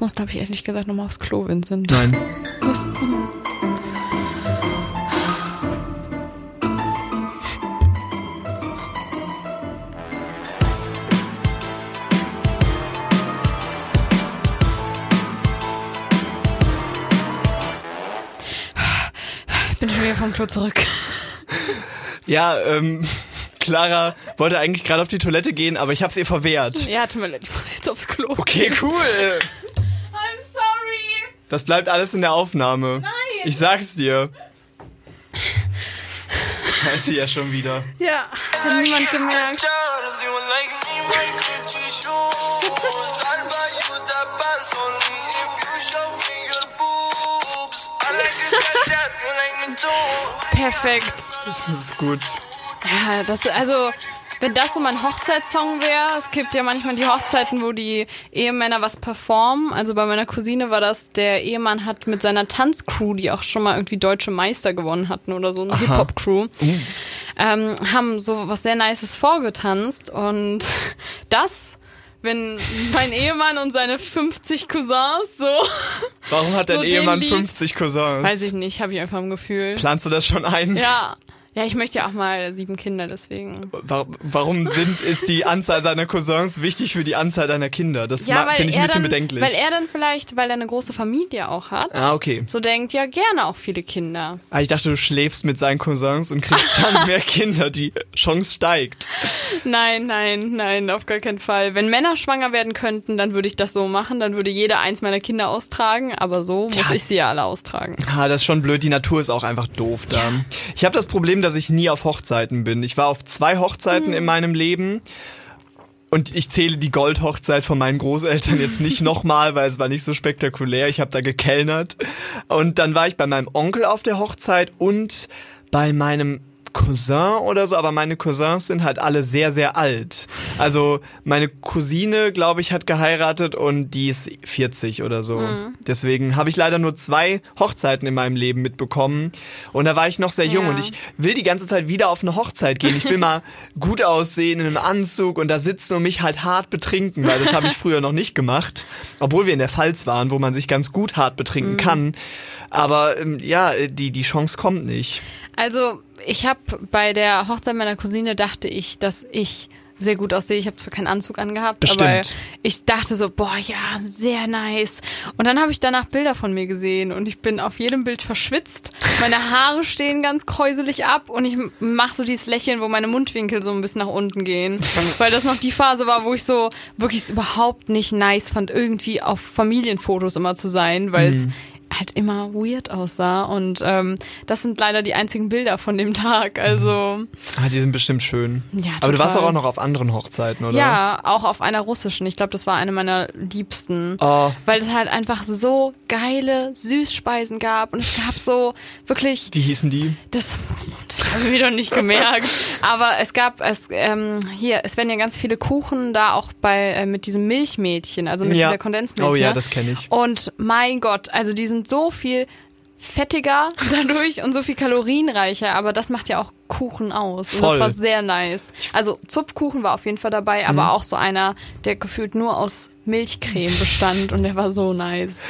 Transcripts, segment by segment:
Ich muss, glaube ich, ehrlich gesagt nochmal aufs Klo, Vincent. Nein. Das, ich bin schon wieder vom Klo zurück. Ja, ähm, Clara wollte eigentlich gerade auf die Toilette gehen, aber ich hab's ihr verwehrt. Ja, tut mir leid, ich muss jetzt aufs Klo. Okay, cool. Das bleibt alles in der Aufnahme. Nein. Ich sag's dir. Da ist sie ja schon wieder. Ja, das hat niemand gemerkt. Perfekt. Das ist gut. Ja, das, also, wenn das so mein Hochzeitssong wäre, es gibt ja manchmal die Hochzeiten, wo die Ehemänner was performen. Also bei meiner Cousine war das, der Ehemann hat mit seiner Tanzcrew, die auch schon mal irgendwie deutsche Meister gewonnen hatten oder so, eine Hip-Hop-Crew, ähm, haben so was sehr Nices vorgetanzt und das wenn mein Ehemann und seine 50 Cousins so. Warum hat dein So Ehemann Lied- 50 Cousins? Weiß ich nicht, habe ich einfach im Gefühl. Planst du das schon ein? Ja. Ja, ich möchte ja auch mal sieben Kinder, deswegen. Wa- Warum sind, ist die Anzahl seiner Cousins wichtig für die Anzahl deiner Kinder? Das Ja, finde ich ein bisschen dann, bedenklich. weil er dann vielleicht, weil er eine große Familie auch hat, ah, okay. so denkt, ja gerne auch viele Kinder. Ah, ich dachte, du schläfst mit seinen Cousins und kriegst dann mehr Kinder. Die Chance steigt. Nein, nein, nein, auf gar keinen Fall. Wenn Männer schwanger werden könnten, dann würde ich das so machen, dann würde jeder eins meiner Kinder austragen, aber so muss Ja. ich sie ja alle austragen. Ah, das ist schon blöd. Die Natur ist auch einfach doof da. Ich habe das Problem, dass ich nie auf Hochzeiten bin. Ich war auf zwei Hochzeiten in meinem Leben. Und ich zähle die Goldhochzeit von meinen Großeltern jetzt nicht nochmal, weil es war nicht so spektakulär. Ich habe da gekellnert. Und dann war ich bei meinem Onkel auf der Hochzeit und bei meinem Cousin oder so, aber meine Cousins sind halt alle sehr, sehr alt. Also meine Cousine, glaube ich, hat geheiratet und die ist 40 oder so. Deswegen habe ich leider nur zwei Hochzeiten in meinem Leben mitbekommen. Und da war ich noch sehr jung Ja. und ich will die ganze Zeit wieder auf eine Hochzeit gehen. Ich will mal gut aussehen in einem Anzug und da sitzen und mich halt hart betrinken, weil das habe ich früher noch nicht gemacht. Obwohl wir in der Pfalz waren, wo man sich ganz gut hart betrinken kann. Aber ähm, ja, die, die Chance kommt nicht. Also, ich habe bei der Hochzeit meiner Cousine dachte ich, dass ich sehr gut aussehe. Ich habe zwar keinen Anzug angehabt, aber Bestimmt. ich dachte so, boah, ja, sehr nice. Und dann habe ich danach Bilder von mir gesehen und ich bin auf jedem Bild verschwitzt. Meine Haare stehen ganz kräuselig ab und ich mache so dieses Lächeln, wo meine Mundwinkel so ein bisschen nach unten gehen. Weil das noch die Phase war, wo ich so wirklich überhaupt nicht nice fand, irgendwie auf Familienfotos immer zu sein, weil es halt immer weird aussah. Und ähm, das sind leider die einzigen Bilder von dem Tag. Also Ah, die sind bestimmt schön. Ja, Aber du warst total. auch noch auf anderen Hochzeiten, oder? ja, auch auf einer russischen. Ich glaube, das war eine meiner liebsten. Oh, Weil es halt einfach so geile Süßspeisen gab. Und es gab so wirklich wie hießen die? das, das haben wir doch nicht gemerkt. Aber es gab es ähm, hier, es werden ja ganz viele Kuchen da auch bei äh, mit diesem Milchmädchen, also mit Ja. dieser Kondensmilch. Oh ja, ne? das kenne ich. Und mein Gott, also die sind so viel fettiger dadurch und so viel kalorienreicher, aber das macht ja auch Kuchen aus. Und Voll. das war sehr nice. Also Zupfkuchen war auf jeden Fall dabei, Mhm. aber auch so einer, der gefühlt nur aus Milchcreme bestand und der war so nice.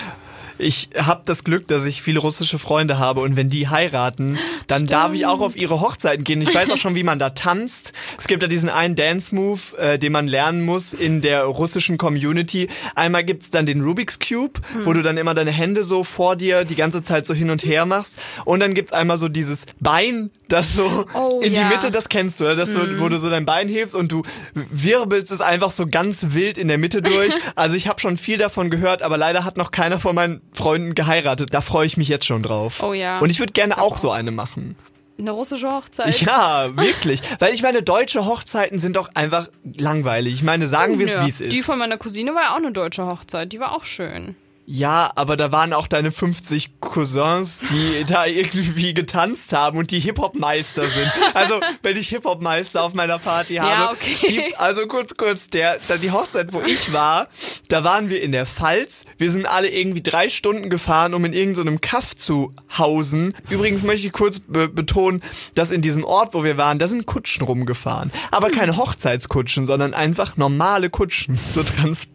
Ich habe das Glück, dass ich viele russische Freunde habe und wenn die heiraten, dann darf ich auch auf ihre Hochzeiten gehen. Ich weiß auch schon, wie man da tanzt. Es gibt ja diesen einen Dance-Move, äh, den man lernen muss in der russischen Community. Einmal gibt's dann den Rubik's Cube, wo du dann immer deine Hände so vor dir die ganze Zeit so hin und her machst. Und dann gibt's einmal so dieses Bein, das so Oh, in ja. die Mitte, das kennst du, oder? das so, wo du so dein Bein hebst und du wirbelst es einfach so ganz wild in der Mitte durch. Also ich habe schon viel davon gehört, aber leider hat noch keiner von meinen Freunden geheiratet. Da freue ich mich jetzt schon drauf. Oh ja. Und ich würde gerne auch so eine machen. Eine russische Hochzeit. Ja, wirklich. Weil ich meine, deutsche Hochzeiten sind doch einfach langweilig. Ich meine, sagen wir es, wie es ist. Die von meiner Cousine war ja auch eine deutsche Hochzeit, die war auch schön. Ja, aber da waren auch deine 50 Cousins, die da irgendwie getanzt haben und die Hip-Hop-Meister sind. Also, wenn ich Hip-Hop-Meister auf meiner Party habe. Ja, okay. Die, also kurz, kurz, der, da die Hochzeit, wo ich war, da waren wir in der Pfalz. Wir sind alle irgendwie drei Stunden gefahren, um in irgendeinem Kaff zu hausen. Übrigens möchte ich kurz be betonen, dass in diesem Ort, wo wir waren, da sind Kutschen rumgefahren. Aber keine Hochzeitskutschen, sondern einfach normale Kutschen. So trans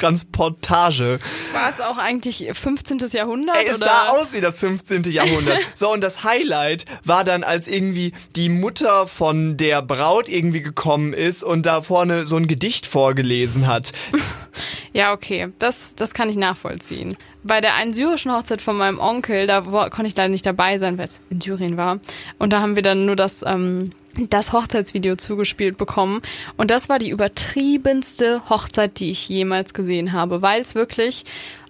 Transportage. War es auch eigentlich 15. Jahrhundert? Ey, es oder? sah aus wie das 15. Jahrhundert. So, und das Highlight war dann, als irgendwie die Mutter von der Braut irgendwie gekommen ist und da vorne so ein Gedicht vorgelesen hat. Ja, okay, das, das kann ich nachvollziehen. Bei der einen syrischen Hochzeit von meinem Onkel, da konnte ich leider nicht dabei sein, weil es in Syrien war. Und da haben wir dann nur das, ähm, das Hochzeitsvideo zugespielt bekommen. Und das war die übertriebenste Hochzeit, die ich jemals gesehen habe, weil es wirklich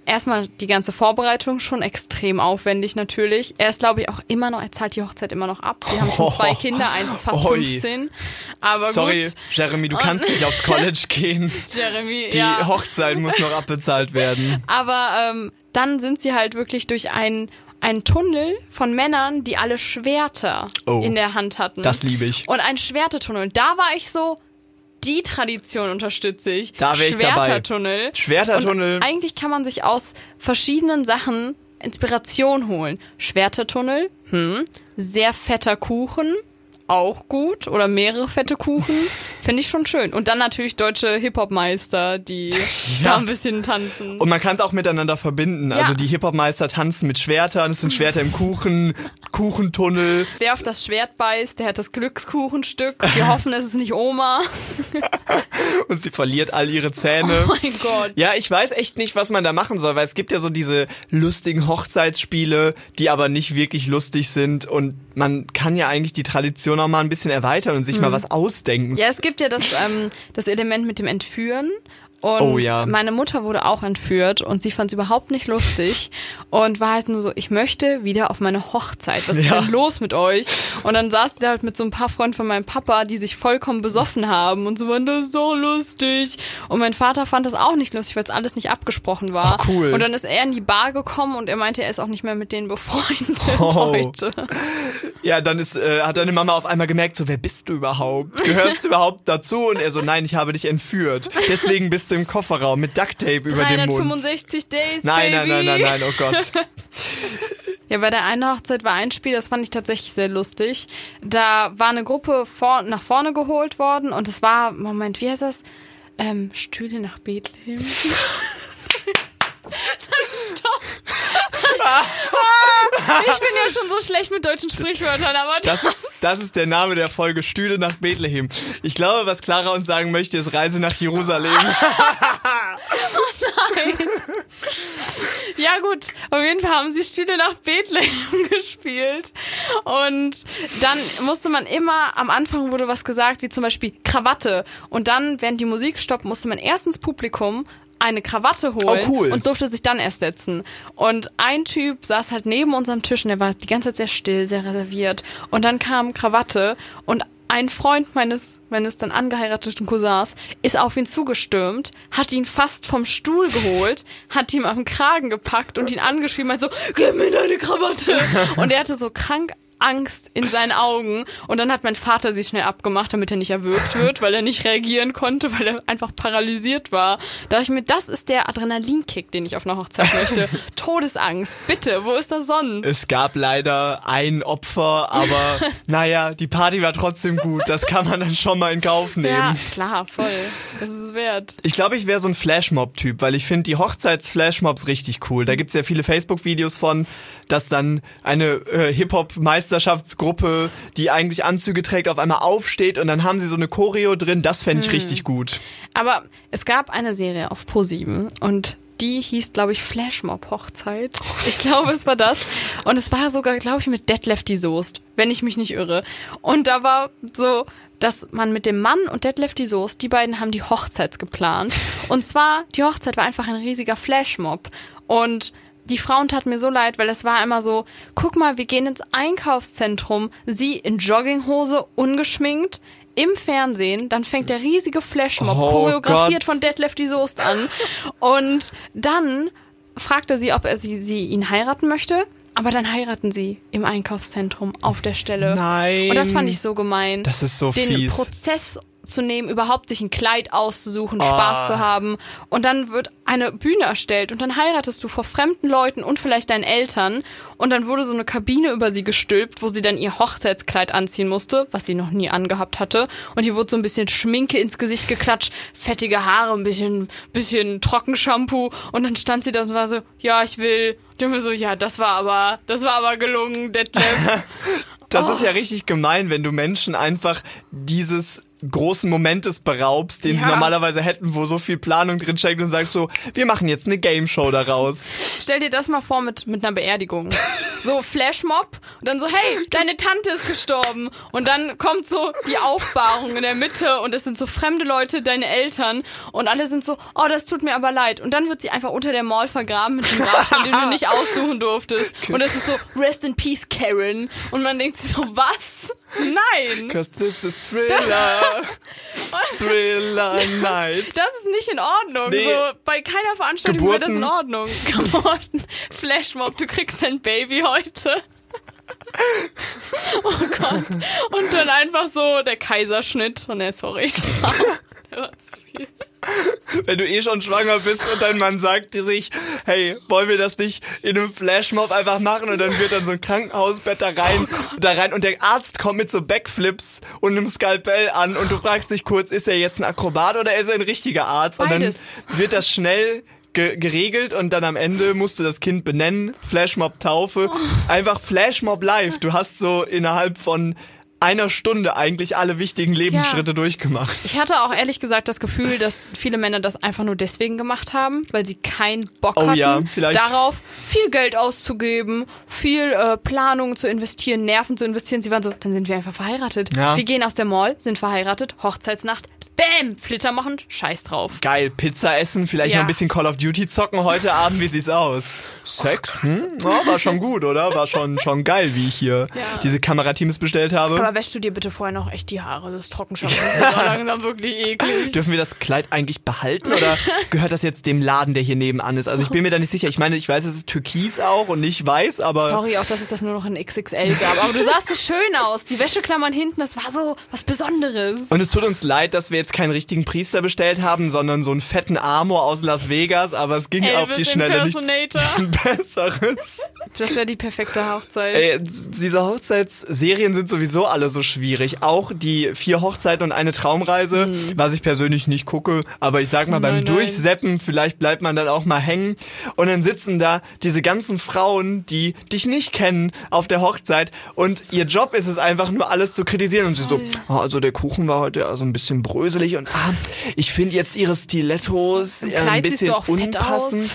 erstmal die ganze Vorbereitung schon extrem aufwendig natürlich. Er ist, glaube ich, auch immer noch, er zahlt die Hochzeit immer noch ab. Die haben schon zwei Kinder, eins ist fast Oi. 15. Aber Sorry, gut, Jeremy, du kannst nicht aufs College gehen. Jeremy, Die ja. Hochzeit muss noch abbezahlt werden. Aber ähm, dann sind sie halt wirklich durch einen einen Tunnel von Männern, die alle Schwerter Oh. in der Hand hatten. Das liebe ich. Und ein Schwertetunnel. Und da war ich so, die Tradition unterstütze ich. Da wär ich dabei. Schwertertunnel. Schwertertunnel. Und eigentlich kann man sich aus verschiedenen Sachen Inspiration holen. Schwertertunnel, hm. Sehr fetter Kuchen, auch gut. Oder mehrere fette Kuchen. Finde ich schon schön. Und dann natürlich deutsche Hip-Hop-Meister, die da ein bisschen tanzen. Und man kann es auch miteinander verbinden. Ja. Also die Hip-Hop-Meister tanzen mit Schwertern, es sind Schwerter im Kuchen, Kuchentunnel. Wer auf das Schwert beißt, der hat das Glückskuchenstück. Wir hoffen, es ist nicht Oma. und sie verliert all ihre Zähne. Oh mein Gott. Ja, ich weiß echt nicht, was man da machen soll, weil es gibt ja so diese lustigen Hochzeitsspiele, die aber nicht wirklich lustig sind und man kann ja eigentlich die Tradition auch mal ein bisschen erweitern und sich Mhm. mal was ausdenken. Ja, es gibt ja das, ähm, das Element mit dem Entführen. Und Oh ja. meine Mutter wurde auch entführt und sie fand es überhaupt nicht lustig und war halt nur so, ich möchte wieder auf meine Hochzeit. Was ist Ja. denn los mit euch? Und dann saß sie da halt mit so ein paar Freunden von meinem Papa, die sich vollkommen besoffen haben und so waren das ist so lustig. Und mein Vater fand das auch nicht lustig, weil es alles nicht abgesprochen war. Ach, cool. Und dann ist er in die Bar gekommen und er meinte, er ist auch nicht mehr mit denen befreundet Oh. heute. Ja, dann ist, äh, hat deine Mama auf einmal gemerkt, so, wer bist du überhaupt? Gehörst du überhaupt dazu? Und er so, nein, ich habe dich entführt. Deswegen bist du im Kofferraum mit Ducktape über dem Mund. 365 Days, Nein, nein, Baby. nein, nein, nein, oh Gott. Ja, bei der einen Hochzeit war ein Spiel, das fand ich tatsächlich sehr lustig. Da war eine Gruppe vor, nach vorne geholt worden und es war, Moment, wie heißt das? Ähm, Stühle nach Bethlehem. Stopp. Ich bin ja schon so schlecht mit deutschen Sprichwörtern, aber Das ist, das ist der Name der Folge Stühle nach Bethlehem. Ich glaube, was Clara uns sagen möchte, ist Reise nach Jerusalem. Ja gut, auf jeden Fall haben sie Stühle nach Bethlehem gespielt. Und dann musste man immer, am Anfang wurde was gesagt, wie zum Beispiel Krawatte. Und dann, während die Musik stoppt, musste man erst ins Publikum eine Krawatte holen Oh, cool. und durfte sich dann erst setzen. Und ein Typ saß halt neben unserem Tisch und der war die ganze Zeit sehr still, sehr reserviert. Und dann kam Krawatte und ein Freund meines, meines dann angeheirateten Cousins ist auf ihn zugestürmt, hat ihn fast vom Stuhl geholt, hat ihm am Kragen gepackt und ihn angeschrieben, hat so, gib mir deine Krawatte. Und er hatte so krank Angst in seinen Augen. Und dann hat mein Vater sie schnell abgemacht, damit er nicht erwürgt wird, weil er nicht reagieren konnte, weil er einfach paralysiert war. Da dachte ich mir, das ist der Adrenalinkick, den ich auf einer Hochzeit möchte. Todesangst. Bitte, wo ist das sonst? Es gab leider ein Opfer, aber naja, die Party war trotzdem gut. Das kann man dann schon mal in Kauf nehmen. ja, klar, voll. Das ist es wert. Ich glaube, ich wäre so ein Flashmob-Typ, weil ich finde die Hochzeits-Flashmobs richtig cool. Da gibt's ja viele Facebook-Videos von, dass dann eine äh, Hip-Hop-Meisterschaftsgruppe, die eigentlich Anzüge trägt, auf einmal aufsteht und dann haben sie so eine Choreo drin. Das fände ich richtig gut. Aber es gab eine Serie auf Pro7 und die hieß, glaube ich, Flashmob Hochzeit. Ich glaube, es war das. Und es war sogar, glaube ich, mit Detlef die Soest, wenn ich mich nicht irre. Und da war so, dass man mit dem Mann und Detlef die Soest, die beiden haben die Hochzeit geplant. Und zwar, die Hochzeit war einfach ein riesiger Flashmob. Und die Frauen taten mir so leid, weil es war immer so, guck mal, wir gehen ins Einkaufszentrum, sie in Jogginghose, ungeschminkt, im Fernsehen, dann fängt der riesige Flashmob, Oh choreografiert Gott. von Detlef die Soest an. Und dann fragt er sie, ob er sie, sie ihn heiraten möchte. Aber dann heiraten sie im Einkaufszentrum auf der Stelle. Nein. Und das fand ich so gemein. Das ist so Den fies. Prozess zu nehmen, überhaupt sich ein Kleid auszusuchen, Spaß zu haben. Und dann wird eine Bühne erstellt und dann heiratest du vor fremden Leuten und vielleicht deinen Eltern. Und dann wurde so eine Kabine über sie gestülpt, wo sie dann ihr Hochzeitskleid anziehen musste, was sie noch nie angehabt hatte. Und hier wurde so ein bisschen Schminke ins Gesicht geklatscht, fettige Haare, ein bisschen, bisschen Trockenshampoo. Und dann stand sie da und war so, ja, ich will. Und ich war so, ja, das war aber, das war aber gelungen, Detlef. Das Oh. ist ja richtig gemein, wenn du Menschen einfach dieses großen Momentes beraubst, den sie Ja. normalerweise hätten, wo so viel Planung drin steckt und sagst so, wir machen jetzt eine Game Show daraus. Stell dir das mal vor mit, mit einer Beerdigung. So Flashmob und dann so, hey, deine Tante ist gestorben. Und dann kommt so die Aufbahrung in der Mitte und es sind so fremde Leute, deine Eltern und alle sind so, oh, das tut mir aber leid. Und dann wird sie einfach unter der Mall vergraben mit dem Grabstein, den du nicht aussuchen durftest. Und es ist so, rest in peace, Karen. Und man denkt sich so, was? Nein! Cause this is Thriller, Thriller Night. Das ist nicht in Ordnung. Nee. So, bei keiner Veranstaltung wäre das in. Ordnung. Geburten, Flashmob, du kriegst dein Baby heute. Oh Gott. Und dann einfach so der Kaiserschnitt. Oh ne, sorry, das war, das war zu viel. Wenn du eh schon schwanger bist und dein Mann sagt dir sich, hey, wollen wir das nicht in einem Flashmob einfach machen und dann wird dann so ein Krankenhausbett da rein, da rein und der Arzt kommt mit so Backflips und einem Skalpell an und du fragst dich kurz, ist er jetzt ein Akrobat oder ist er ein richtiger Arzt? Beides. Und dann wird das schnell ge geregelt und dann am Ende musst du das Kind benennen, Flashmob Taufe, Oh. einfach Flashmob live. Du hast so innerhalb von einer Stunde eigentlich alle wichtigen Lebensschritte durchgemacht. Ich hatte auch ehrlich gesagt das Gefühl, dass viele Männer das einfach nur deswegen gemacht haben, weil sie keinen Bock Oh hatten, ja, darauf viel Geld auszugeben, viel äh, Planung zu investieren, Nerven zu investieren. Sie waren so, dann sind wir einfach verheiratet. Ja. Wir gehen aus der Mall, sind verheiratet, Hochzeitsnacht, bam, Flitter machen, scheiß drauf. Geil, Pizza essen, vielleicht Ja. noch ein bisschen Call of Duty zocken heute Abend. Wie sieht's aus? Sex? Hm? Ja, war schon gut, oder? War schon, schon geil, wie ich hier Ja. diese Kamerateams bestellt habe. Aber wäschst du dir bitte vorher noch echt die Haare, das Trockenschaffen ist langsam wirklich eklig. Dürfen wir das Kleid eigentlich behalten oder gehört das jetzt dem Laden, der hier nebenan ist? Also ich bin mir da nicht sicher. Ich meine, ich weiß, es ist türkis auch und nicht weiß, aber Sorry auch, dass es das nur noch in XXL gab. Aber du sahst so schön aus. Die Wäscheklammern hinten, das war so was Besonderes. und es tut uns leid, dass wir jetzt keinen richtigen Priester bestellt haben, sondern so einen fetten Amor aus Las Vegas, aber es ging auf die Elvis Schnelle nichts. Besseres. Das wäre die perfekte Hochzeit. Ey, diese Hochzeitsserien sind sowieso alle so schwierig. Auch die vier Hochzeiten und eine Traumreise, was ich persönlich nicht gucke. Aber ich sag mal, beim Nein, nein. Durchseppen, vielleicht bleibt man dann auch mal hängen. Und dann sitzen da diese ganzen Frauen, die dich nicht kennen, auf der Hochzeit. Und ihr Job ist es einfach nur alles zu kritisieren. Und sie so, oh, also der Kuchen war heute also ein bisschen bröselig. Und ah, ich finde jetzt ihre Stilettos äh, ein bisschen unpassend.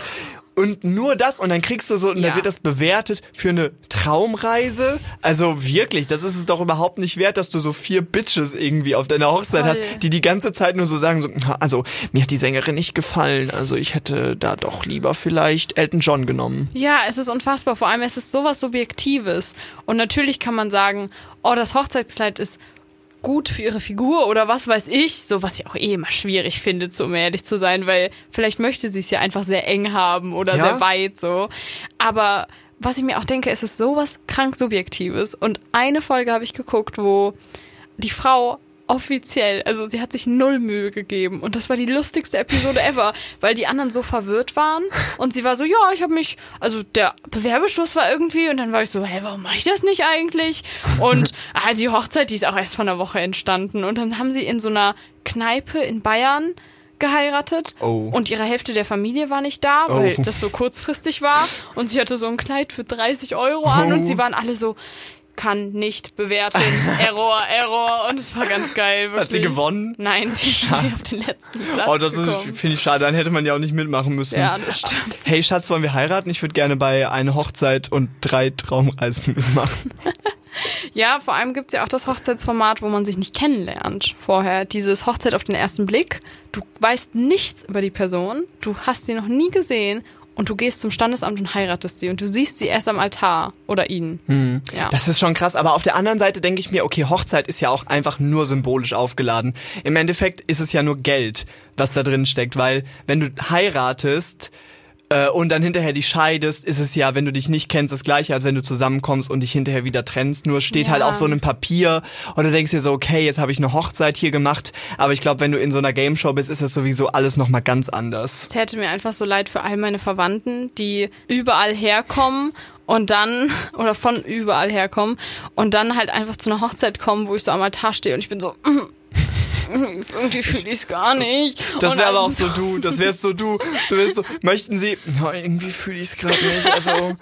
Und nur das und dann kriegst du so, und Ja. dann wird das bewertet für eine Traumreise. Also wirklich, das ist es doch überhaupt nicht wert, dass du so vier Bitches irgendwie auf deiner Hochzeit Voll. hast, die die ganze Zeit nur so sagen, so, also mir hat die Sängerin nicht gefallen, also ich hätte da doch lieber vielleicht Elton John genommen. Ja, es ist unfassbar. Vor allem, es ist sowas Subjektives. Und natürlich kann man sagen, oh, das Hochzeitskleid ist gut für ihre Figur oder was weiß ich, so was ich auch eh immer schwierig finde, so, um ehrlich zu sein, weil vielleicht möchte sie es ja einfach sehr eng haben oder Ja. sehr weit so. Aber was ich mir auch denke, es ist sowas krank Subjektives. Und eine Folge habe ich geguckt, wo die Frau offiziell, also sie hat sich null Mühe gegeben und das war die lustigste Episode ever, weil die anderen so verwirrt waren und sie war so, ja, ich habe mich, also der Bewerbeschluss war irgendwie und dann war ich so, hey, warum mache ich das nicht eigentlich? Und ah, die Hochzeit, die ist auch erst vor einer Woche entstanden und dann haben sie in so einer Kneipe in Bayern geheiratet Oh. und ihre Hälfte der Familie war nicht da, weil Oh. das so kurzfristig war und sie hatte so ein Kleid für 30 Euro an und Oh. sie waren alle so, kann nicht bewerten, Error, Error und es war ganz geil. Wirklich. Hat sie gewonnen? Nein, sie ist auf den letzten Platz Oh, das finde ich schade, dann hätte man ja auch nicht mitmachen müssen. Ja, das stimmt. Hey Schatz, wollen wir heiraten? Ich würde gerne bei einer Hochzeit und drei Traumreisen mitmachen. Ja, vor allem gibt's ja auch das Hochzeitsformat, wo man sich nicht kennenlernt vorher. Dieses Hochzeit auf den ersten Blick. Du weißt nichts über die Person, du hast sie noch nie gesehen und du gehst zum Standesamt und heiratest sie und du siehst sie erst am Altar oder ihn. Ja. Das ist schon krass, aber auf der anderen Seite denke ich mir, okay, Hochzeit ist ja auch einfach nur symbolisch aufgeladen. Im Endeffekt ist es ja nur Geld, was da drin steckt, weil wenn du heiratest, äh, und dann hinterher dich scheidest, ist es ja, wenn du dich nicht kennst, das gleiche, als wenn du zusammenkommst und dich hinterher wieder trennst. Nur steht Ja. halt auf so einem Papier und du denkst dir so, okay, jetzt habe ich eine Hochzeit hier gemacht. Aber ich glaube, wenn du in so einer Game Show bist, ist das sowieso alles nochmal ganz anders. Es täte mir einfach so leid für all meine Verwandten, die überall herkommen und dann, oder von überall herkommen und dann halt einfach zu einer Hochzeit kommen, wo ich so am Altar stehe und ich bin so, irgendwie fühle ich es gar nicht. Das wäre aber auch so du, das wärst so du. Du wärst so, möchten Sie, no, irgendwie fühle ich es gerade nicht, also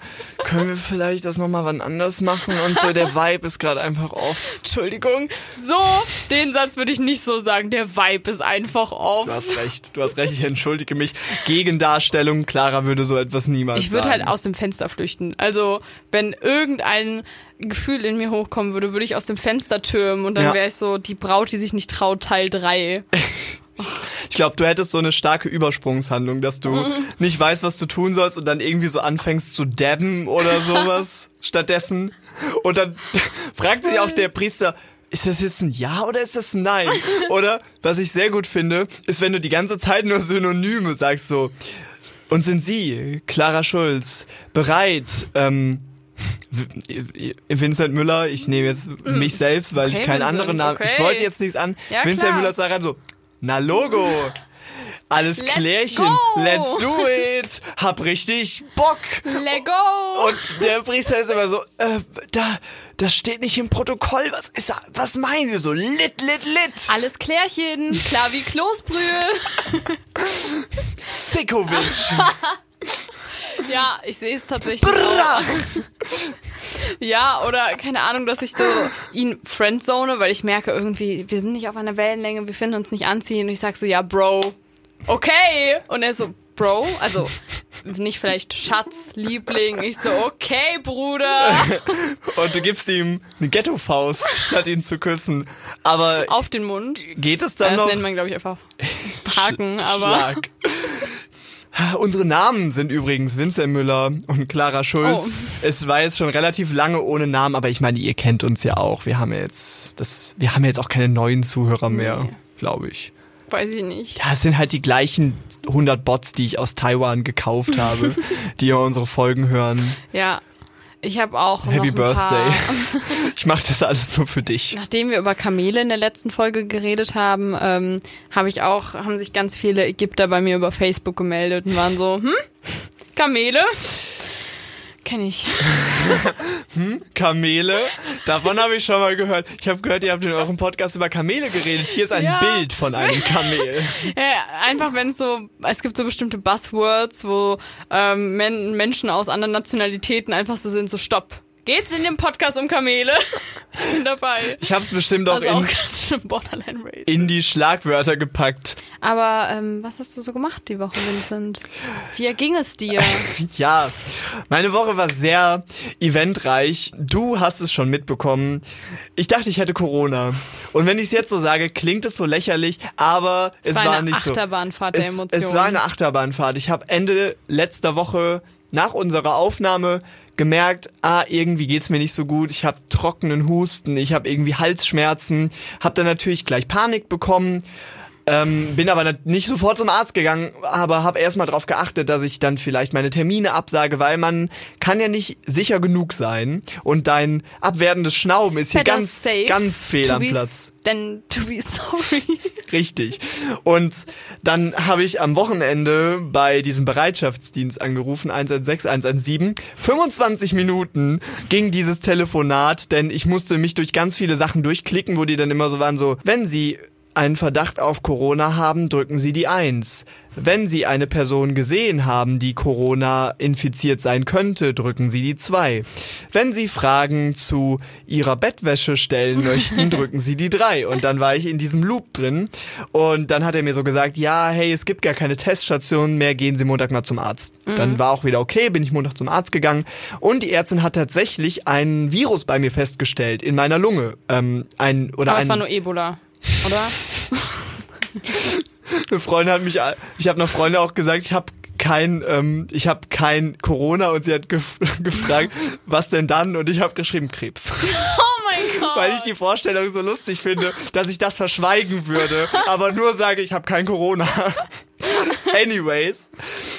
können wir vielleicht das nochmal wann anders machen und so, der Vibe ist gerade einfach off. Entschuldigung, so, den Satz würde ich nicht so sagen. Der Vibe ist einfach off. Du hast recht, du hast recht, ich entschuldige mich. Gegendarstellung, Clara würde so etwas niemals Ich würde halt aus dem Fenster flüchten. Also, wenn irgendein Gefühl in mir hochkommen würde, würde ich aus dem Fenster türmen und dann Ja. wäre ich so die Braut, die sich nicht traut, Teil 3. Ich glaube, du hättest so eine starke Übersprungshandlung, dass du Mhm. nicht weißt, was du tun sollst und dann irgendwie so anfängst zu dabben oder sowas stattdessen. Und dann fragt sich auch der Priester, ist das jetzt ein Ja oder ist das ein Nein? Oder was ich sehr gut finde, ist, wenn du die ganze Zeit nur Synonyme sagst, so. Und sind Sie, Clara Schulz, bereit, ähm, Vincent Müller, ich nehme jetzt mich selbst, weil Mm. Okay, ich keinen Vincent, anderen Namen, ich okay. wollte jetzt nichts an. Ja, Vincent klar. Müller sagt rein so, na Logo, alles Let's Klärchen, go. let's do it, hab richtig Bock. Let go! Und der Priester ist immer so, äh, da, das steht nicht im Protokoll, was ist da, was meinen Sie so, lit, lit, lit, Alles Klärchen, klar wie Kloßbrühe. Sikovic, Ja, ich sehe es tatsächlich. Ja, oder keine Ahnung, dass ich so ihn friendzone, weil ich merke irgendwie, wir sind nicht auf einer Wellenlänge, wir finden uns nicht anziehen. Und ich sag so, ja, Bro, okay. Und er so, Bro, also nicht vielleicht Schatz, Liebling. Ich so, okay, Bruder. und du gibst ihm eine Ghetto-Faust, statt ihn zu küssen. Aber Auf den Mund. geht es dann Das noch? nennt man, glaube ich, einfach Haken, aber. Schlag. Unsere Namen sind übrigens Vincent Müller und Clara Schulz. Oh. Es war jetzt schon relativ lange ohne Namen, aber ich meine, ihr kennt uns ja auch. Wir haben ja jetzt das, wir haben ja jetzt auch keine neuen Zuhörer mehr, Nee. glaube ich. Weiß ich nicht. Ja, es sind halt die gleichen 100 Bots, die ich aus Taiwan gekauft habe, die immer unsere Folgen hören. Ja. Ich habe auch Happy Birthday. Paar, Ich mache das alles nur für dich. Nachdem wir über Kamele in der letzten Folge geredet haben, ähm, habe ich auch, haben sich ganz viele Ägypter bei mir über Facebook gemeldet und waren so, hm? Kamele? Kenne ich. Kamele, davon habe ich schon mal gehört. Ich habe gehört, ihr habt in eurem Podcast über Kamele geredet. Hier ist ein Ja. Bild von einem Kamel. Ja, einfach wenn es so, es gibt so bestimmte Buzzwords, wo ähm, Men Menschen aus anderen Nationalitäten einfach so sind, so stopp. Geht's in dem Podcast um Kamele? Ich bin dabei. Ich habe es bestimmt auch Also auch in, Race. in die Schlagwörter gepackt. Aber ähm, was hast du so gemacht die Woche, Vincent? Wie erging es dir? Ja, meine Woche war sehr eventreich. Du hast es schon mitbekommen. Ich dachte, ich hätte Corona. Und wenn ich es jetzt so sage, klingt es so lächerlich, aber es, war war eine nicht so. Achterbahnfahrt der es, Emotionen. es war eine Achterbahnfahrt. Ich habe Ende letzter Woche nach unserer Aufnahme gemerkt, ah, irgendwie geht's mir nicht so gut. Ich habe trockenen Husten, ich habe irgendwie Halsschmerzen, habe dann natürlich gleich Panik bekommen. Ähm, bin aber nicht sofort zum Arzt gegangen, aber habe erstmal darauf geachtet, dass ich dann vielleicht meine Termine absage, weil man kann ja nicht sicher genug sein und dein abwertendes Schnauben ist hier Better ganz, ganz fehl am Platz. Than to be sorry. Richtig. Und dann habe ich am Wochenende bei diesem Bereitschaftsdienst angerufen, 116, 117. 25 Minuten ging dieses Telefonat, denn ich musste mich durch ganz viele Sachen durchklicken, wo die dann immer so waren, so, wenn Sie einen Verdacht auf Corona haben, drücken Sie die 1. Wenn Sie eine Person gesehen haben, die Corona infiziert sein könnte, drücken Sie die 2. Wenn Sie Fragen zu Ihrer Bettwäsche stellen möchten, drücken Sie die 3. Und dann war ich in diesem Loop drin und dann hat er mir so gesagt, ja, hey, es gibt gar keine Teststationen mehr, gehen Sie Montag mal zum Arzt. Dann war auch wieder okay, bin ich Montag zum Arzt gegangen und die Ärztin hat tatsächlich ein Virus bei mir festgestellt in meiner Lunge. Ähm, ein, oder Aber ein, es war nur Ebola, oder? Eine Freundin hat mich, ich habe einer Freundin auch gesagt, ich habe kein, ähm, ich habe kein Corona und sie hat gef gefragt, was denn dann? Und ich habe geschrieben Krebs. weil ich die Vorstellung so lustig finde, dass ich das verschweigen würde, aber nur sage, ich habe kein Corona. Anyways.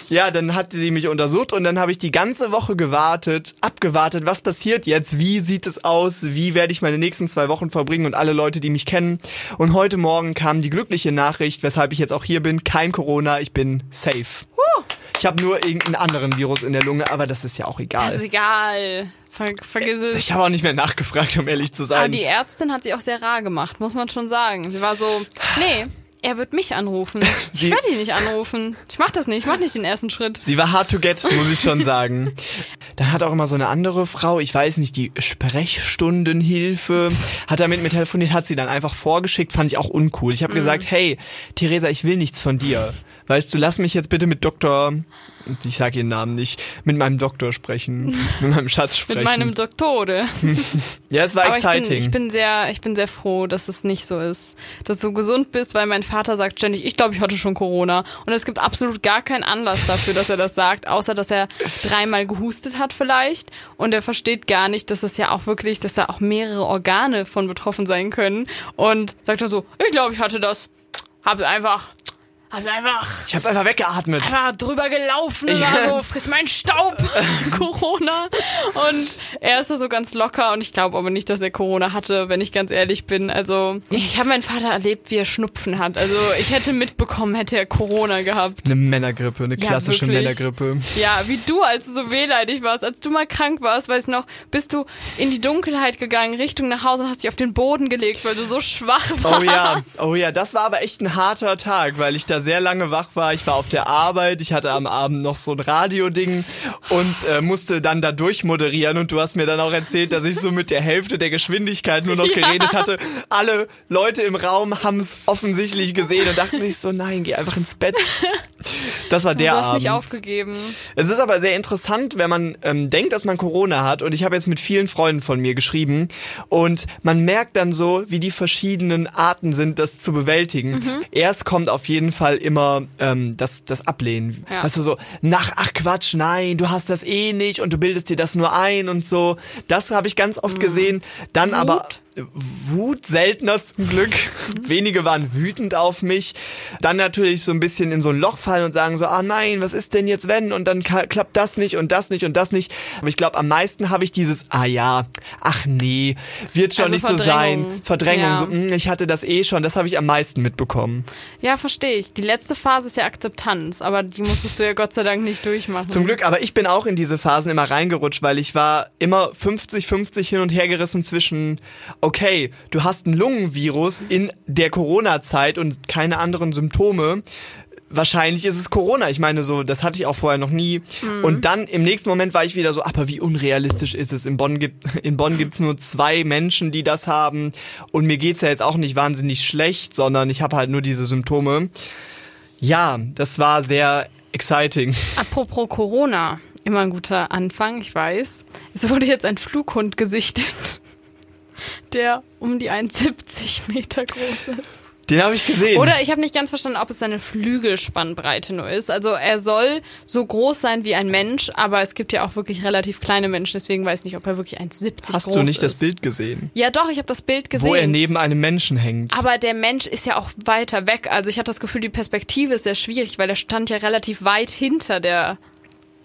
Ja, dann hat sie mich untersucht und dann habe ich die ganze Woche gewartet, abgewartet, was passiert jetzt, wie sieht es aus, wie werde ich meine nächsten zwei Wochen verbringen und alle Leute, die mich kennen. Und heute Morgen kam die glückliche Nachricht, weshalb ich jetzt auch hier bin, kein Corona, ich bin safe. Ich habe nur irgendeinen anderen Virus in der Lunge, aber das ist ja auch egal. Das ist egal. Ver vergiss es. Ich habe auch nicht mehr nachgefragt, um ehrlich zu Aber sein. die Ärztin hat sich auch sehr rar gemacht, muss man schon sagen. Sie war so, nee, er wird mich anrufen. Ich werde ihn nicht anrufen. Ich mach das nicht, ich mach nicht den ersten Schritt. Sie war hard to get, muss ich schon sagen. Dann hat auch immer so eine andere Frau, ich weiß nicht, die Sprechstundenhilfe, hat damit mit telefoniert, hat sie dann einfach vorgeschickt, fand ich auch uncool. Ich habe gesagt, hey, Theresa, ich will nichts von dir. Weißt du, lass mich jetzt bitte mit Doktor, ich sage ihren Namen nicht, mit meinem Doktor sprechen, mit meinem Schatz sprechen. Mit meinem Doktore. ja, es war Aber ich exciting. bin, ich bin sehr, ich bin sehr froh, dass es nicht so ist, dass du gesund bist, weil mein Vater sagt ständig, ich glaube, ich hatte schon Corona. Und es gibt absolut gar keinen Anlass dafür, dass er das sagt, außer dass er dreimal gehustet hat vielleicht. Und er versteht gar nicht, dass es ja auch wirklich, dass da auch mehrere Organe von betroffen sein können. Und sagt er so, ich glaube, ich hatte das. Hab's einfach, hab's einfach ich habe einfach weggeatmet. einfach drüber gelaufen Ja. war so, friss meinen Staub, Corona. Und er ist da so ganz locker und ich glaube aber nicht, dass er Corona hatte, wenn ich ganz ehrlich bin. Also ich habe meinen Vater erlebt, wie er Schnupfen hat. Also ich hätte mitbekommen, hätte er Corona gehabt. Eine Männergrippe, eine Ja, klassische wirklich. Männergrippe. Ja, wie du, als du so wehleidig warst, als du mal krank warst, weiß ich noch, bist du in die Dunkelheit gegangen, Richtung nach Hause und hast dich auf den Boden gelegt, weil du so schwach warst. Oh ja, oh ja, das war aber echt ein harter Tag, weil ich da sehr lange wach war. Ich war auf der Arbeit, ich hatte am Abend noch so ein Radioding und äh, musste dann da durchmoderieren und du hast mir dann auch erzählt, dass ich so mit der Hälfte der Geschwindigkeit nur noch Ja. geredet hatte. Alle Leute im Raum haben es offensichtlich gesehen und dachten sich so, nein, geh einfach ins Bett. Das war der du hast Abend. nicht aufgegeben. Es ist aber sehr interessant, wenn man ähm, denkt, dass man Corona hat. Und ich habe jetzt mit vielen Freunden von mir geschrieben. Und man merkt dann so, wie die verschiedenen Arten sind, das zu bewältigen. Mhm. Erst kommt auf jeden Fall immer ähm, das, das Ablehnen. Ja. Weißt du, so, nach, ach Quatsch, nein, du hast das eh nicht und du bildest dir das nur ein und so. Das habe ich ganz oft gesehen. Dann Mhm. Wut? aber Wut seltener zum Glück. Wenige waren wütend auf mich. Dann natürlich so ein bisschen in so ein Loch fallen und sagen so, ah nein, was ist denn jetzt wenn? Und dann klappt das nicht und das nicht und das nicht. Aber ich glaube, am meisten habe ich dieses, ah ja, ach nee, wird schon Also nicht so sein. Verdrängung, Ja. so, "Hm, ich hatte das eh schon, das habe ich am meisten mitbekommen. Ja, verstehe ich. Die letzte Phase ist ja Akzeptanz, aber die musstest du ja Gott sei Dank nicht durchmachen. Zum Glück, aber ich bin auch in diese Phasen immer reingerutscht, weil ich war immer 50-50 hin und her gerissen zwischen, okay, du hast ein Lungenvirus in der Corona-Zeit und keine anderen Symptome. Wahrscheinlich ist es Corona. Ich meine, so, das hatte ich auch vorher noch nie. Und dann im nächsten Moment war ich wieder so, aber wie unrealistisch ist es? In Bonn gibt, in Bonn gibt's nur zwei Menschen, die das haben. Und mir geht's ja jetzt auch nicht wahnsinnig schlecht, sondern ich habe halt nur diese Symptome. Ja, das war sehr exciting. Apropos Corona, immer ein guter Anfang, ich weiß. Es wurde jetzt ein Flughund gesichtet, der um die 1,70 Meter groß ist. Den habe ich gesehen. Oder ich habe nicht ganz verstanden, ob es seine Flügelspannbreite nur ist. Also er soll so groß sein wie ein Mensch, aber es gibt ja auch wirklich relativ kleine Menschen, deswegen weiß ich nicht, ob er wirklich 1,70 groß ist. Hast du nicht das Bild gesehen? Ja, doch, ich habe das Bild gesehen. Wo er neben einem Menschen hängt. Aber der Mensch ist ja auch weiter weg. Also ich hatte das Gefühl, die Perspektive ist sehr schwierig, weil er stand ja relativ weit hinter der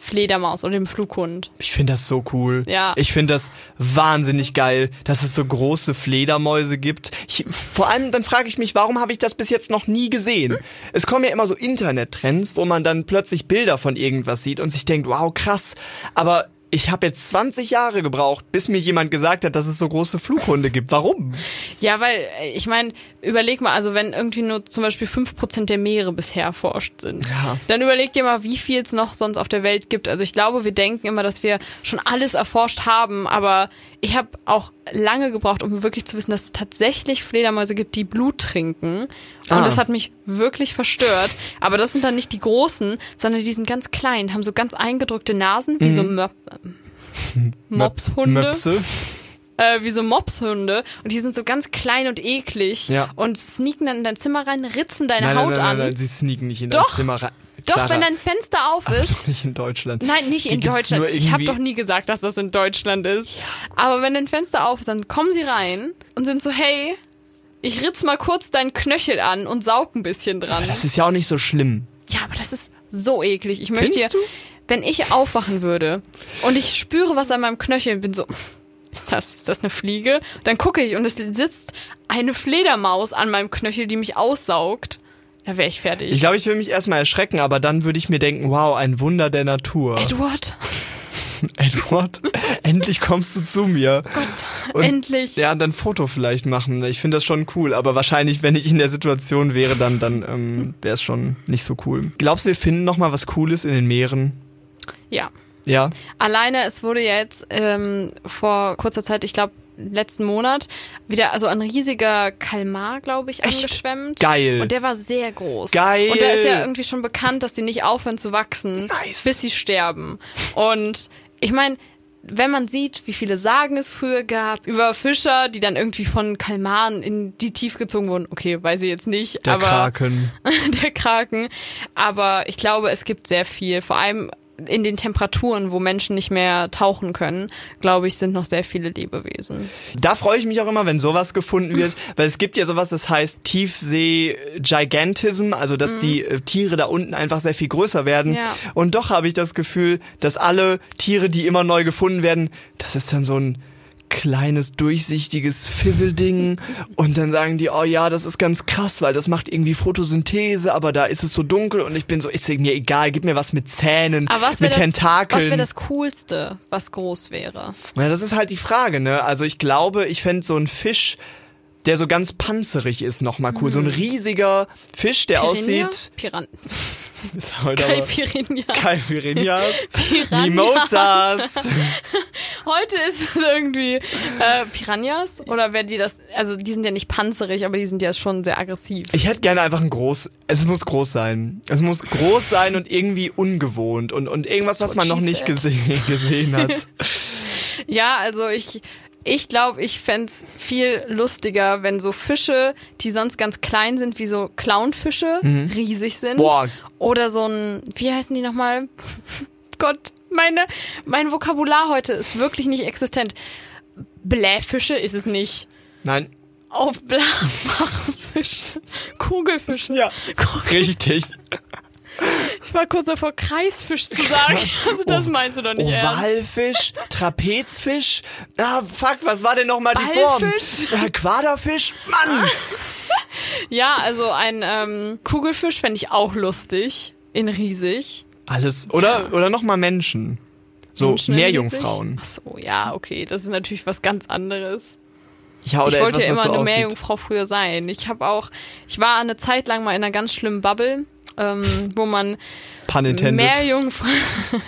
Fledermaus und dem Flughund. Ich finde das so cool. Ja. Ich finde das wahnsinnig geil, dass es so große Fledermäuse gibt. Ich, vor allem dann frage ich mich, warum habe ich das bis jetzt noch nie gesehen? Es kommen ja immer so Internettrends, wo man dann plötzlich Bilder von irgendwas sieht und sich denkt, wow, krass. Aber ich habe jetzt 20 Jahre gebraucht, bis mir jemand gesagt hat, dass es so große Flughunde gibt. Warum? Ja, weil äh, ich meine, überleg mal, also wenn irgendwie nur zum Beispiel 5% der Meere bisher erforscht sind, Ja. dann überleg dir mal, wie viel es noch sonst auf der Welt gibt. Also ich glaube, wir denken immer, dass wir schon alles erforscht haben, aber ich habe auch lange gebraucht, um wirklich zu wissen, dass es tatsächlich Fledermäuse gibt, die Blut trinken. Und Ah. das hat mich wirklich verstört. Aber das sind dann nicht die großen, sondern die sind ganz klein, haben so ganz eingedrückte Nasen, wie so Möp Mopshunde Möpse. äh, wie so Mopshunde und die sind so ganz klein und eklig Ja. und sneaken dann in dein Zimmer rein, ritzen deine Nein, Haut nein, nein, an. nein, nein, sie sneaken nicht in Doch. dein Zimmer rein. Doch, Clara, wenn dein Fenster auf aber ist. doch nicht in Deutschland. Nein, nicht Die in Deutschland. Ich habe doch nie gesagt, dass das in Deutschland ist. Aber wenn dein Fenster auf ist, dann kommen sie rein und sind so, hey, ich ritz mal kurz deinen Knöchel an und saug ein bisschen dran. Das ist ja auch nicht so schlimm. Ja, aber das ist so eklig. Ich möchte ja, Findest du? wenn ich aufwachen würde und ich spüre was an meinem Knöchel, bin so, ist das, ist das eine Fliege? Dann gucke ich und es sitzt eine Fledermaus an meinem Knöchel, die mich aussaugt. Da wäre ich fertig. Ich glaube, ich würde mich erstmal erschrecken, aber dann würde ich mir denken, wow, ein Wunder der Natur. Edward, Edward, endlich kommst du zu mir. Gott, Und- endlich. Ja, dann ein Foto vielleicht machen. Ich finde das schon cool, aber wahrscheinlich, wenn ich in der Situation wäre, dann, dann ähm, wäre es schon nicht so cool. Glaubst du, wir finden noch mal was Cooles in den Meeren? Ja. Ja. Alleine, es wurde ja jetzt ähm, vor kurzer Zeit, ich glaube letzten Monat, wieder also ein riesiger Kalmar, glaube ich, Echt? angeschwemmt. Geil. Und der war sehr groß. Geil. Und da ist ja irgendwie schon bekannt, dass die nicht aufhören zu wachsen, Nice. bis sie sterben. Und ich meine, wenn man sieht, wie viele Sagen es früher gab über Fischer, die dann irgendwie von Kalmaren in die Tiefe gezogen wurden. Okay, weiß ich jetzt nicht, Der aber Kraken. der Kraken. Aber ich glaube, es gibt sehr viel. Vor allem in den Temperaturen, wo Menschen nicht mehr tauchen können, glaube ich, sind noch sehr viele Lebewesen. Da freue ich mich auch immer, wenn sowas gefunden wird, weil es gibt ja sowas, das heißt Tiefsee-Gigantism, also dass die äh, Tiere da unten einfach sehr viel größer werden. Mhm. Ja. Und doch habe ich das Gefühl, dass alle Tiere, die immer neu gefunden werden, das ist dann so ein kleines, durchsichtiges Fisselding und dann sagen die, oh ja, das ist ganz krass, weil das macht irgendwie Photosynthese, aber da ist es so dunkel und ich bin so, ist mir egal, gib mir was mit Zähnen, Aber was wäre mit das, Tentakeln. was wär das Coolste, was groß wäre? Ja, das ist halt die Frage, ne? Also ich glaube, ich fände so ein Fisch, der so ganz panzerig ist, nochmal cool. So ein riesiger Fisch, der Mhm. Piranha? aussieht. Piran Ist heute Kai aber Piranha. Caipirinhas. Piranha. Mimosas. Heute ist es irgendwie äh, Piranhas oder wer die das, also die sind ja nicht panzerig, aber die sind ja schon sehr aggressiv. Ich hätte gerne einfach ein groß. Es muss groß sein. Es muss groß sein und irgendwie ungewohnt und, und irgendwas, was man noch nicht gesehen, gesehen hat. Ja, also ich, ich glaube, ich fänd's viel lustiger, wenn so Fische, die sonst ganz klein sind, wie so Clownfische, riesig sind. Boah. Oder so ein, wie heißen die nochmal? Gott, meine, mein Vokabular heute ist wirklich nicht existent. Blähfische ist es nicht. Nein. Aufblasbare Fische. Kugelfische. Ja. Kugel- Richtig. Ich war kurz davor, Kreisfisch zu sagen. Also das meinst du doch nicht ernst. Ovalfisch, Trapezfisch. Ah, fuck, was war denn nochmal die Ballfisch. Form? Äh, Quaderfisch? Mann! Ja, also ein ähm, Kugelfisch fände ich auch lustig. In riesig. Alles. Oder, oder nochmal Menschen. So Menschen Meerjungfrauen. Ach so, ja, okay. Das ist natürlich was ganz anderes. Ja, ich wollte etwas, ja immer so eine aussieht. Meerjungfrau früher sein. Ich habe auch, ich war eine Zeit lang mal in einer ganz schlimmen Bubble, ähm, wo man intended. Meerjungfra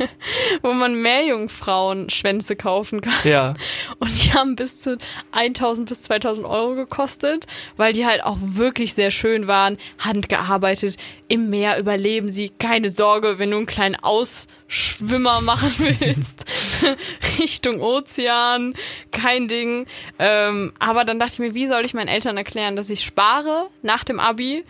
wo man Meerjungfrauen-Schwänze kaufen kann. Ja. Und die haben bis zu 1000 bis 2000 Euro gekostet, weil die halt auch wirklich sehr schön waren, handgearbeitet, im Meer überleben sie, keine Sorge, wenn du einen kleinen Ausschwimmer machen willst, Richtung Ozean, kein Ding. Ähm, aber dann dachte ich mir, wie soll ich meinen Eltern erklären, dass ich spare nach dem Abi,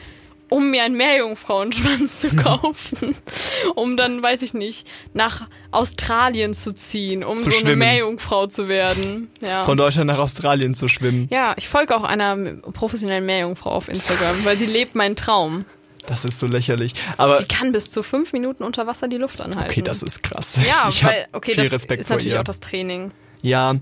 um mir einen Meerjungfrauenschwanz zu kaufen, um dann, weiß ich nicht, nach Australien zu ziehen, um Zu so eine schwimmen. Meerjungfrau zu werden. Ja. Von Deutschland nach Australien zu schwimmen. ja, ich folge auch einer professionellen Meerjungfrau auf Instagram, weil sie lebt meinen Traum. Das ist so lächerlich. Aber Sie kann bis zu fünf Minuten unter Wasser die Luft anhalten. okay, das ist krass. ja, ich weil okay, viel das Respekt ist natürlich ihr. auch das Training. Ja.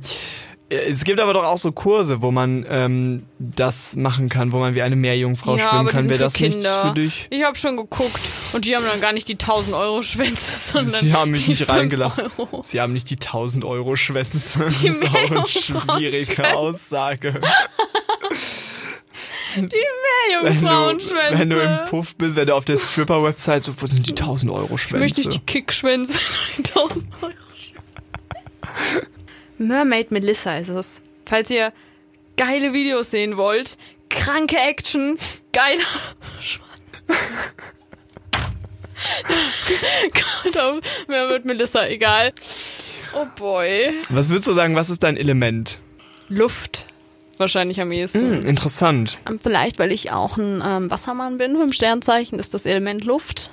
Es gibt aber doch auch so Kurse, wo man ähm, das machen kann, wo man wie eine Meerjungfrau ja, schwimmen kann. Wäre das für nichts Kinder. für dich? Ich habe schon geguckt und die haben dann gar nicht die 1000 Euro Schwänze, sondern Sie haben mich nicht 5 reingelassen. Euro. Sie haben nicht die 1000 Euro Schwänze. Das Die ist auch eine schwierige Schwänze. Aussage. Die Wenn du, Meerjungfrauenschwänze. wenn du im Puff bist, wenn du auf der Stripper-Website so, wo sind die 1000 Euro Ich möchte Schwänze? nicht die Kickschwänze, die 1000 Euro. Mermaid Melissa ist es. Falls ihr geile Videos sehen wollt, kranke Action, geiler Schwanz. Gott, Mermaid Melissa, egal. Oh boy. Was würdest du sagen, was ist dein Element? Luft. Wahrscheinlich am ehesten. Hm, interessant. Ähm, Vielleicht, weil ich auch ein ähm, Wassermann bin. Im Sternzeichen ist das Element Luft.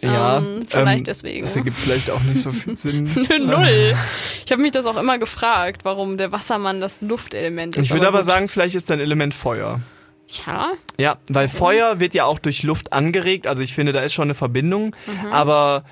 Ja, Ähm, vielleicht deswegen. Das ergibt vielleicht auch nicht so viel Sinn. Null. Ich habe mich das auch immer gefragt, warum der Wassermann das Luftelement ist. Ich würde aber gut. sagen, vielleicht ist dein Element Feuer. Ja. Ja, weil Feuer wird ja auch durch Luft angeregt, also ich finde, da ist schon eine Verbindung, aber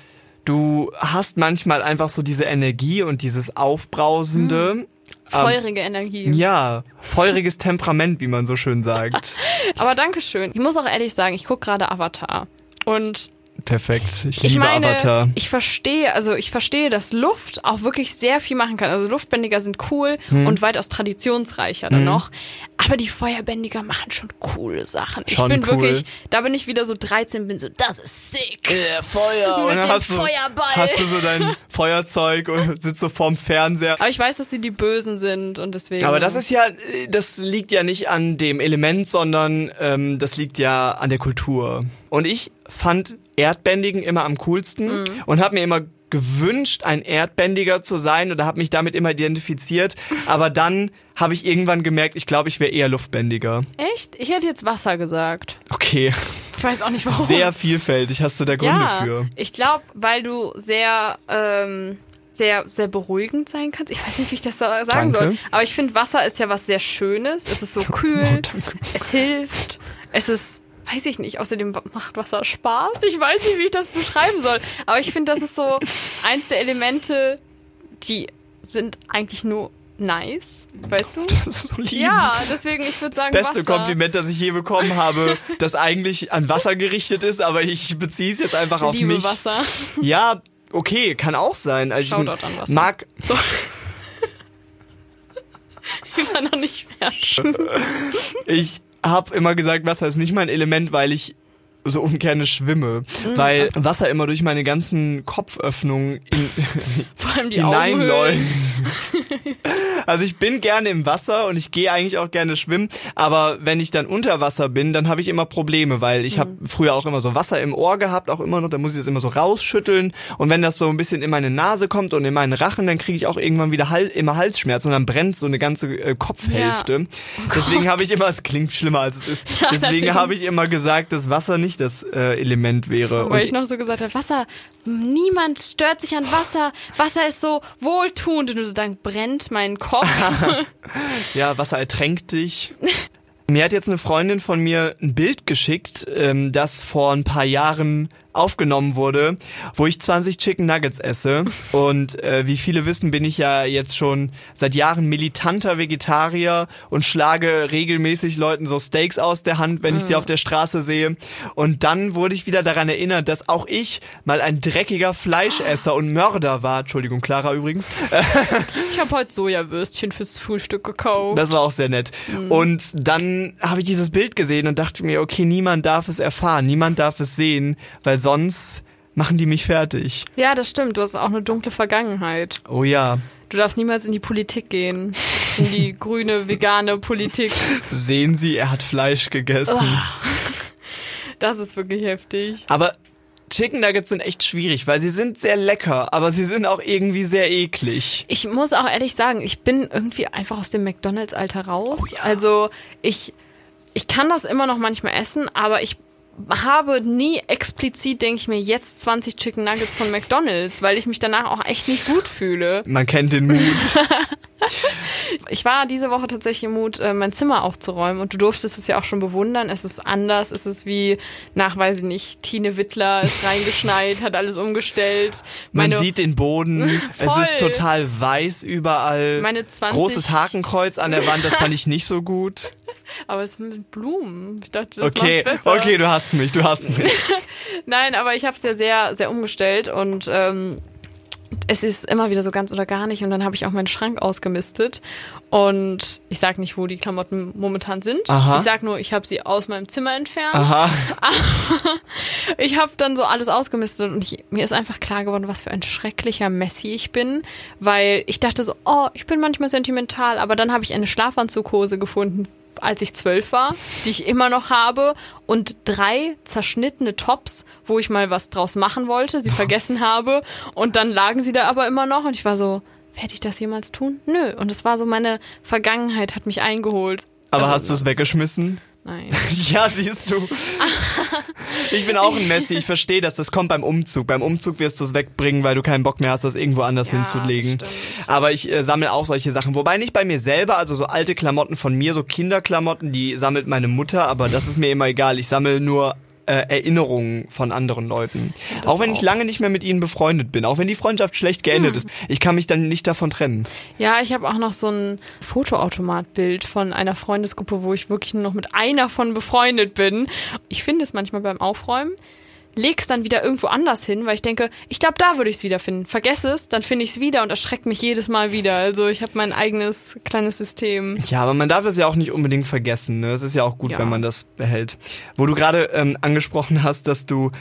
du hast manchmal einfach so diese Energie und dieses Aufbrausende. Feurige Energie. Ja, feuriges Temperament, wie man so schön sagt. Aber Dankeschön. Ich muss auch ehrlich sagen, ich gucke gerade Avatar. Und Perfekt. Ich, ich liebe meine, Avatar. ich verstehe, also ich verstehe, dass Luft auch wirklich sehr viel machen kann. Also Luftbändiger sind cool Hm. und weitaus traditionsreicher dann noch. Aber die Feuerbändiger machen schon coole Sachen. Schon ich bin cool. wirklich, da bin ich wieder so 13, bin so, das ist sick. Ja, Feuer. Mit Und dann dem hast du, Feuerball. hast du so dein Feuerzeug und sitzt so vorm Fernseher. Aber ich weiß, dass sie die Bösen sind und deswegen. Aber das ist ja, das liegt ja nicht an dem Element, sondern ähm, das liegt ja an der Kultur. Und ich fand Erdbändigen immer am coolsten und habe mir immer gewünscht, ein Erdbändiger zu sein oder habe mich damit immer identifiziert. Aber dann habe ich irgendwann gemerkt, ich glaube, ich wäre eher Luftbändiger. Echt? Ich hätte jetzt Wasser gesagt. Okay, Ich weiß auch nicht warum. sehr vielfältig. Hast du da Gründe ja, für? ich glaube, weil du sehr, ähm, sehr, sehr beruhigend sein kannst. Ich weiß nicht, wie ich das sa- sagen Danke. soll. Aber ich finde, Wasser ist ja was sehr Schönes. Es ist so kühl. Oh. Es hilft. Es ist, weiß ich nicht. Außerdem macht Wasser Spaß. Ich weiß nicht, wie ich das beschreiben soll. Aber ich finde, das ist so eins der Elemente, die sind eigentlich nur nice. Weißt du? Das ist so lieb. Ja, deswegen, ich würde sagen, beste Wasser. Kompliment, das ich je bekommen habe, das eigentlich an Wasser gerichtet ist, aber ich beziehe es jetzt einfach auf Liebe mich. Wasser. Ja, okay, kann auch sein. Also Shoutout ich an Wasser. mag So. Ich war noch nicht fertig. ich habe immer gesagt, Wasser ist nicht mein Element, weil ich so ungern schwimme, Mhm. weil Wasser immer durch meine ganzen Kopföffnungen hineinläuft. Also ich bin gerne im Wasser und ich gehe eigentlich auch gerne schwimmen, aber wenn ich dann unter Wasser bin, dann habe ich immer Probleme, weil ich habe früher auch immer so Wasser im Ohr gehabt, auch immer noch, da muss ich das immer so rausschütteln und wenn das so ein bisschen in meine Nase kommt und in meinen Rachen, dann kriege ich auch irgendwann wieder Hal immer Halsschmerzen und dann brennt so eine ganze äh, Kopfhälfte. Deswegen habe ich immer, es klingt schlimmer als es ist, deswegen natürlich. habe ich immer gesagt, dass Wasser nicht das äh, Element wäre. Weil ich noch so gesagt habe, Wasser, niemand stört sich an Wasser. Wasser ist so wohltuend. Und du so, dann brennt mein Kopf. Ja, Wasser ertränkt dich. Mir hat jetzt eine Freundin von mir ein Bild geschickt, ähm, das vor ein paar Jahren aufgenommen wurde, wo ich 20 Chicken Nuggets esse. Und äh, wie viele wissen, bin ich ja jetzt schon seit Jahren militanter Vegetarier und schlage regelmäßig Leuten so Steaks aus der Hand, wenn ich sie auf der Straße sehe. Und dann wurde ich wieder daran erinnert, dass auch ich mal ein dreckiger Fleischesser und Mörder war. Entschuldigung, Clara übrigens. Ich habe heute Sojawürstchen fürs Frühstück gekauft. Das war auch sehr nett. Und dann habe ich dieses Bild gesehen und dachte mir, okay, niemand darf es erfahren, niemand darf es sehen, weil sonst machen die mich fertig. ja, das stimmt. Du hast auch eine dunkle Vergangenheit. Oh ja, Du darfst niemals in die Politik gehen. In die grüne, vegane Politik. sehen Sie, er hat Fleisch gegessen. Das ist wirklich heftig. Aber Chicken Nuggets sind echt schwierig, weil sie sind sehr lecker, aber sie sind auch irgendwie sehr eklig. Ich muss auch ehrlich sagen, ich bin irgendwie einfach aus dem McDonalds-Alter raus. Oh ja. Also ich, ich kann das immer noch manchmal essen, aber ich habe nie explizit, denke ich mir, jetzt 20 Chicken Nuggets von McDonalds, weil ich mich danach auch echt nicht gut fühle. Man kennt den Mut. Ich war diese Woche tatsächlich im Mut, äh, mein Zimmer aufzuräumen und du durftest es ja auch schon bewundern. Es ist anders, es ist wie nach, weiß ich nicht, Tine Wittler ist reingeschneit, hat alles umgestellt. Man Meine, sieht den Boden, es ist total weiß überall. Meine 20 Großes Hakenkreuz an der Wand, das fand ich nicht so gut. Aber es ist mit Blumen. Ich dachte, das Okay, macht's besser. okay, du hast mich, du hast mich. Nein, aber ich habe es ja sehr, sehr umgestellt und ähm, es ist immer wieder so ganz oder gar nicht. Und dann habe ich auch meinen Schrank ausgemistet. Und ich sag nicht, wo die Klamotten momentan sind. Aha. Ich sag nur, ich habe sie aus meinem Zimmer entfernt. Aha. Ich habe dann so alles ausgemistet und ich, mir ist einfach klar geworden, was für ein schrecklicher Messi ich bin, weil ich dachte so, oh, ich bin manchmal sentimental, aber dann habe ich eine Schlafanzughose gefunden, als ich zwölf war, die ich immer noch habe und drei zerschnittene Tops, wo ich mal was draus machen wollte, sie vergessen habe und dann lagen sie da aber immer noch und ich war so, werde ich das jemals tun? Nö. Und es war so meine Vergangenheit hat mich eingeholt. Aber Also, hast du es weggeschmissen? Nein. Ja, siehst du. Ich bin auch ein Messi. Ich verstehe das. Das kommt beim Umzug. Beim Umzug wirst du es wegbringen, weil du keinen Bock mehr hast, das irgendwo anders Ja, hinzulegen. Aber ich äh, sammle auch solche Sachen. Wobei nicht bei mir selber, also so alte Klamotten von mir, so Kinderklamotten, die sammelt meine Mutter, aber das ist mir immer egal. Ich sammle nur äh, Erinnerungen von anderen Leuten. das auch wenn ich auch. lange nicht mehr mit ihnen befreundet bin, auch wenn die Freundschaft schlecht geendet Hm. ist. Ich kann mich dann nicht davon trennen. Ja, ich habe auch noch so ein Fotoautomatbild von einer Freundesgruppe, wo ich wirklich nur noch mit einer von befreundet bin. Ich finde es manchmal beim Aufräumen, leg's dann wieder irgendwo anders hin, weil ich denke, ich glaube, da würde ich es wiederfinden. Vergesse es, dann finde ich es wieder und erschreckt mich jedes Mal wieder. Also ich habe mein eigenes kleines System. Ja, aber man darf es ja auch nicht unbedingt vergessen. Ne? Es ist ja auch gut, Ja. wenn man das behält. Wo du gerade ähm, angesprochen hast, dass du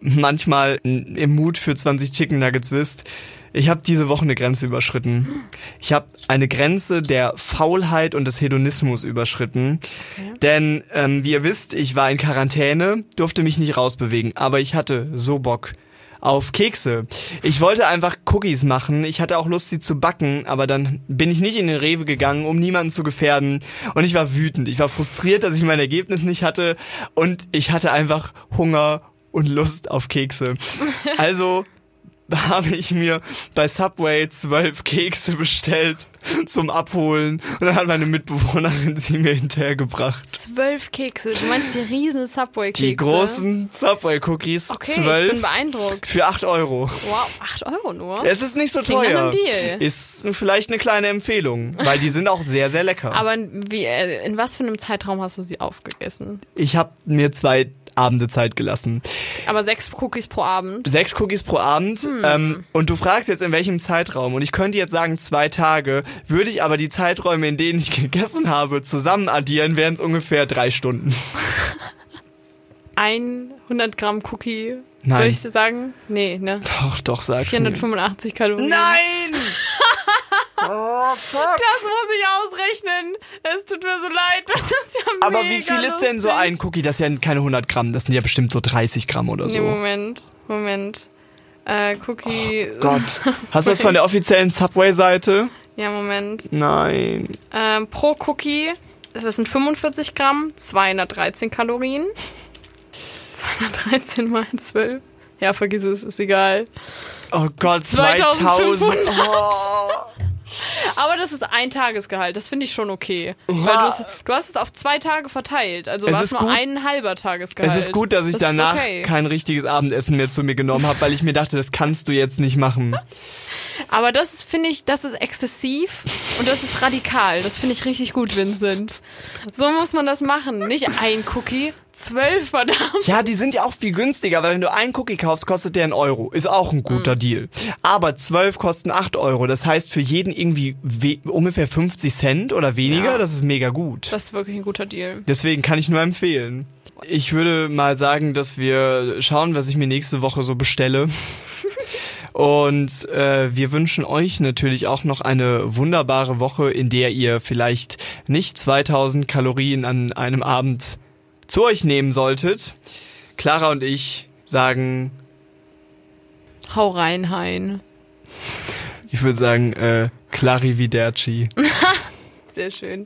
manchmal im Mut für 20 Chicken Nuggets bist. Ich habe diese Woche eine Grenze überschritten. Ich habe eine Grenze der Faulheit und des Hedonismus überschritten. Denn, ähm, wie ihr wisst, ich war in Quarantäne, durfte mich nicht rausbewegen, aber ich hatte so Bock auf Kekse. Ich wollte einfach Cookies machen. Ich hatte auch Lust, sie zu backen, aber dann bin ich nicht in den Rewe gegangen, um niemanden zu gefährden. Und ich war wütend. Ich war frustriert, dass ich mein Ergebnis nicht hatte. Und ich hatte einfach Hunger und Lust auf Kekse. Also habe ich mir bei Subway zwölf Kekse bestellt zum Abholen. Und dann hat meine Mitbewohnerin sie mir hinterhergebracht. Zwölf Kekse. Du meinst die riesen Subway-Kekse? Die großen Subway-Cookies, Okay, ich bin zwölf beeindruckt. für acht Euro. Wow, acht Euro nur? Es ist nicht so klingt teuer. Deal. Ist vielleicht eine kleine Empfehlung, weil die sind auch sehr, sehr lecker. Aber wie, äh, in was für einem Zeitraum hast du sie aufgegessen? ich habe mir zwei Abende Zeit gelassen. Aber sechs Cookies pro Abend. Sechs Cookies pro Abend. Hm. Ähm, und du fragst jetzt, in welchem Zeitraum. Und ich könnte jetzt sagen, zwei Tage. Würde ich aber die Zeiträume, in denen ich gegessen habe, zusammen addieren, wären es ungefähr drei Stunden. Ein 100 Gramm Cookie. Nein. Soll ich dir sagen? Nee, ne? Doch, doch, sag's mir. 485 Kalorien. Nein! Oh, fuck. Das muss ich ausrechnen. Es tut mir so leid. Das ist ja Aber mega wie viel ist denn so lustig. ein Cookie? Das sind ja keine 100 Gramm, das sind ja bestimmt so 30 Gramm oder so. Nee, Moment. Moment. Äh, Cookie. Oh Gott. Hast du das von der offiziellen Subway-Seite? Ja, Moment. Nein. Ähm, pro Cookie, das sind 45 Gramm, 213 Kalorien. 213 mal 12. Ja, vergiss es, ist egal. Oh Gott, 2500. 2000. Oh. Aber das ist ein Tagesgehalt, das finde ich schon okay. Weil du, hast, du hast es auf zwei Tage verteilt, also war es nur gut- ein halber Tagesgehalt. Es ist gut, dass ich Das danach okay. kein richtiges Abendessen mehr zu mir genommen habe, weil ich mir dachte, das kannst du jetzt nicht machen. Aber das finde ich, das ist exzessiv und das ist radikal. Das finde ich richtig gut, Vincent. So muss man das machen. Nicht ein Cookie, zwölf, verdammt. Ja, die sind ja auch viel günstiger, weil wenn du einen Cookie kaufst, kostet der einen Euro. Ist auch ein guter Deal. Aber zwölf kosten acht Euro. Das heißt für jeden irgendwie ungefähr 50 Cent oder weniger. Ja. Das ist mega gut. Das ist wirklich ein guter Deal. Deswegen kann ich nur empfehlen. Ich würde mal sagen, dass wir schauen, was ich mir nächste Woche so bestelle. Und äh, wir wünschen euch natürlich auch noch eine wunderbare Woche, in der ihr vielleicht nicht 2000 Kalorien an einem Abend zu euch nehmen solltet. Clara und ich sagen, Hau rein, Hein. Ich würde sagen, äh, Clarividerci. Sehr schön.